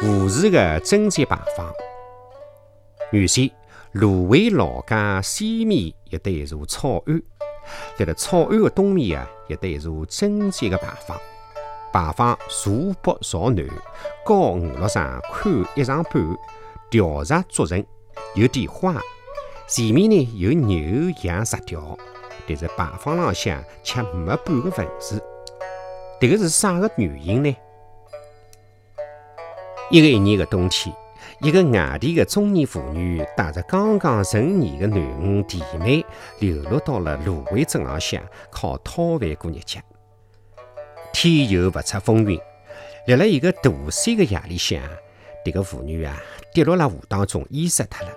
胡氏的贞节牌坊。原先芦苇老家西面有得一座草庵，辣辣草庵的东面啊，有得一座贞节的牌坊。牌坊坐北朝南，高五六丈，宽一丈半，条石筑成，有点花。前面呢有牛羊石条，但是牌坊浪向却没半个文字。这个是啥个原因呢？一个一年的冬天，一个外地的中年妇女带着刚刚成年的囡恩弟妹，流落到了芦苇镇浪向，靠讨饭过日节。天又不测风云，辣辣一个大山的夜里向，这个妇女啊跌落了河当中，淹死脱了。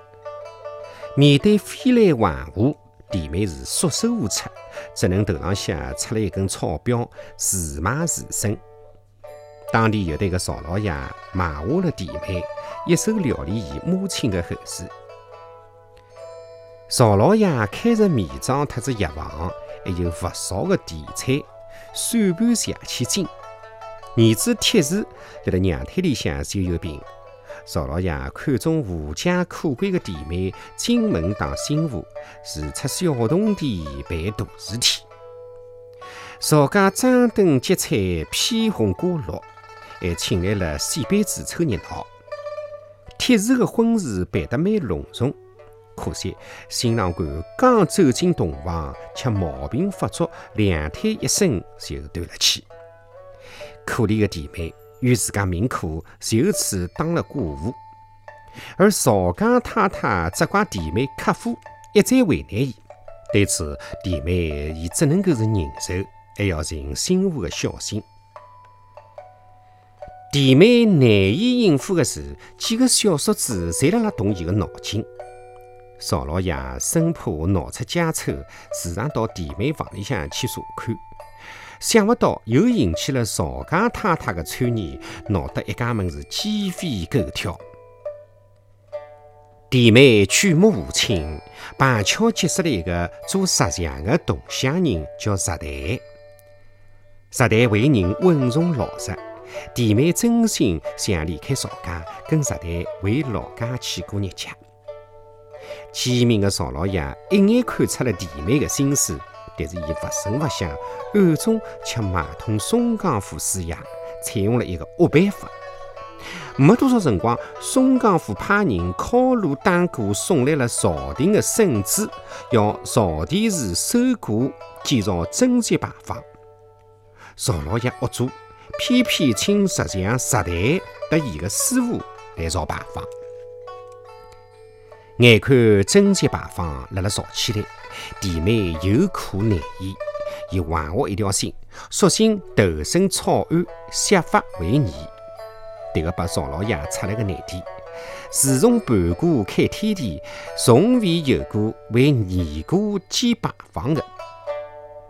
面对飞来横祸，弟妹是束手无策，只能头浪向插了一根草标，自卖自生。当地有得个邵老爷买下了弟妹，一手料理伊母亲的后事。邵老爷开着面庄，特子药房，还有不少的地产，算盘下千金。儿子铁柱辣辣娘胎里向就有病，邵老爷看中无家可归的弟妹进门当新妇，是出小铜钿办大事体。邵家张灯结彩，披红挂绿。还请来了戏班子凑热闹。铁柱的婚事办得蛮隆重，可惜新郎官刚走进洞房，却毛病发作，两腿一伸就断了气。可怜的弟妹与自家命苦，就此当了寡妇。而曹家太太责怪弟妹克夫，一再为难伊。对此，弟妹伊只能够是忍受，还要尽新妇的孝心。弟妹难以应付的事，几个小叔子侪辣辣动伊的脑筋。邵老爷生怕闹出家丑，时常到弟妹房里向去查看。想不到又引起了邵家太太的参与，闹得一家门是鸡飞狗跳。弟妹举目无亲，碰巧结识了一个做石匠的同乡人，叫石台。石台为人稳重老实。弟妹真心想离开邵家，跟石台回老家去过日节。机敏的邵老爷一眼看出了弟妹的心思，但是伊不声不响，暗中却买通松江府师爷，采用了一个恶办法。没多少辰光，松江府派人敲锣打鼓送来了朝廷的圣旨，要曹殿寺收果建造贞节牌坊。邵老爷恶做。偏偏请石匠石台和伊个师傅来造牌坊。眼看贞节牌坊辣辣造起来，弟妹有苦难言，伊还下一条心，索性投身草庵，设法为尼。迭个把赵老爷出了个难题：自从盘古开天地，从未有过为尼姑建牌坊的。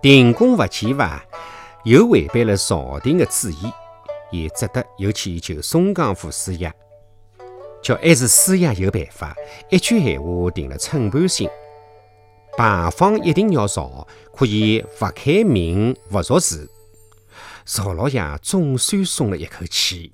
停工不建伐？又违背了朝廷的旨意，也只得又去求松江府师爷，叫还是师爷有办法。一句闲话定了秤盘心，牌坊一定要造，可以勿开名，勿入字。曹老爷总算松了一口气。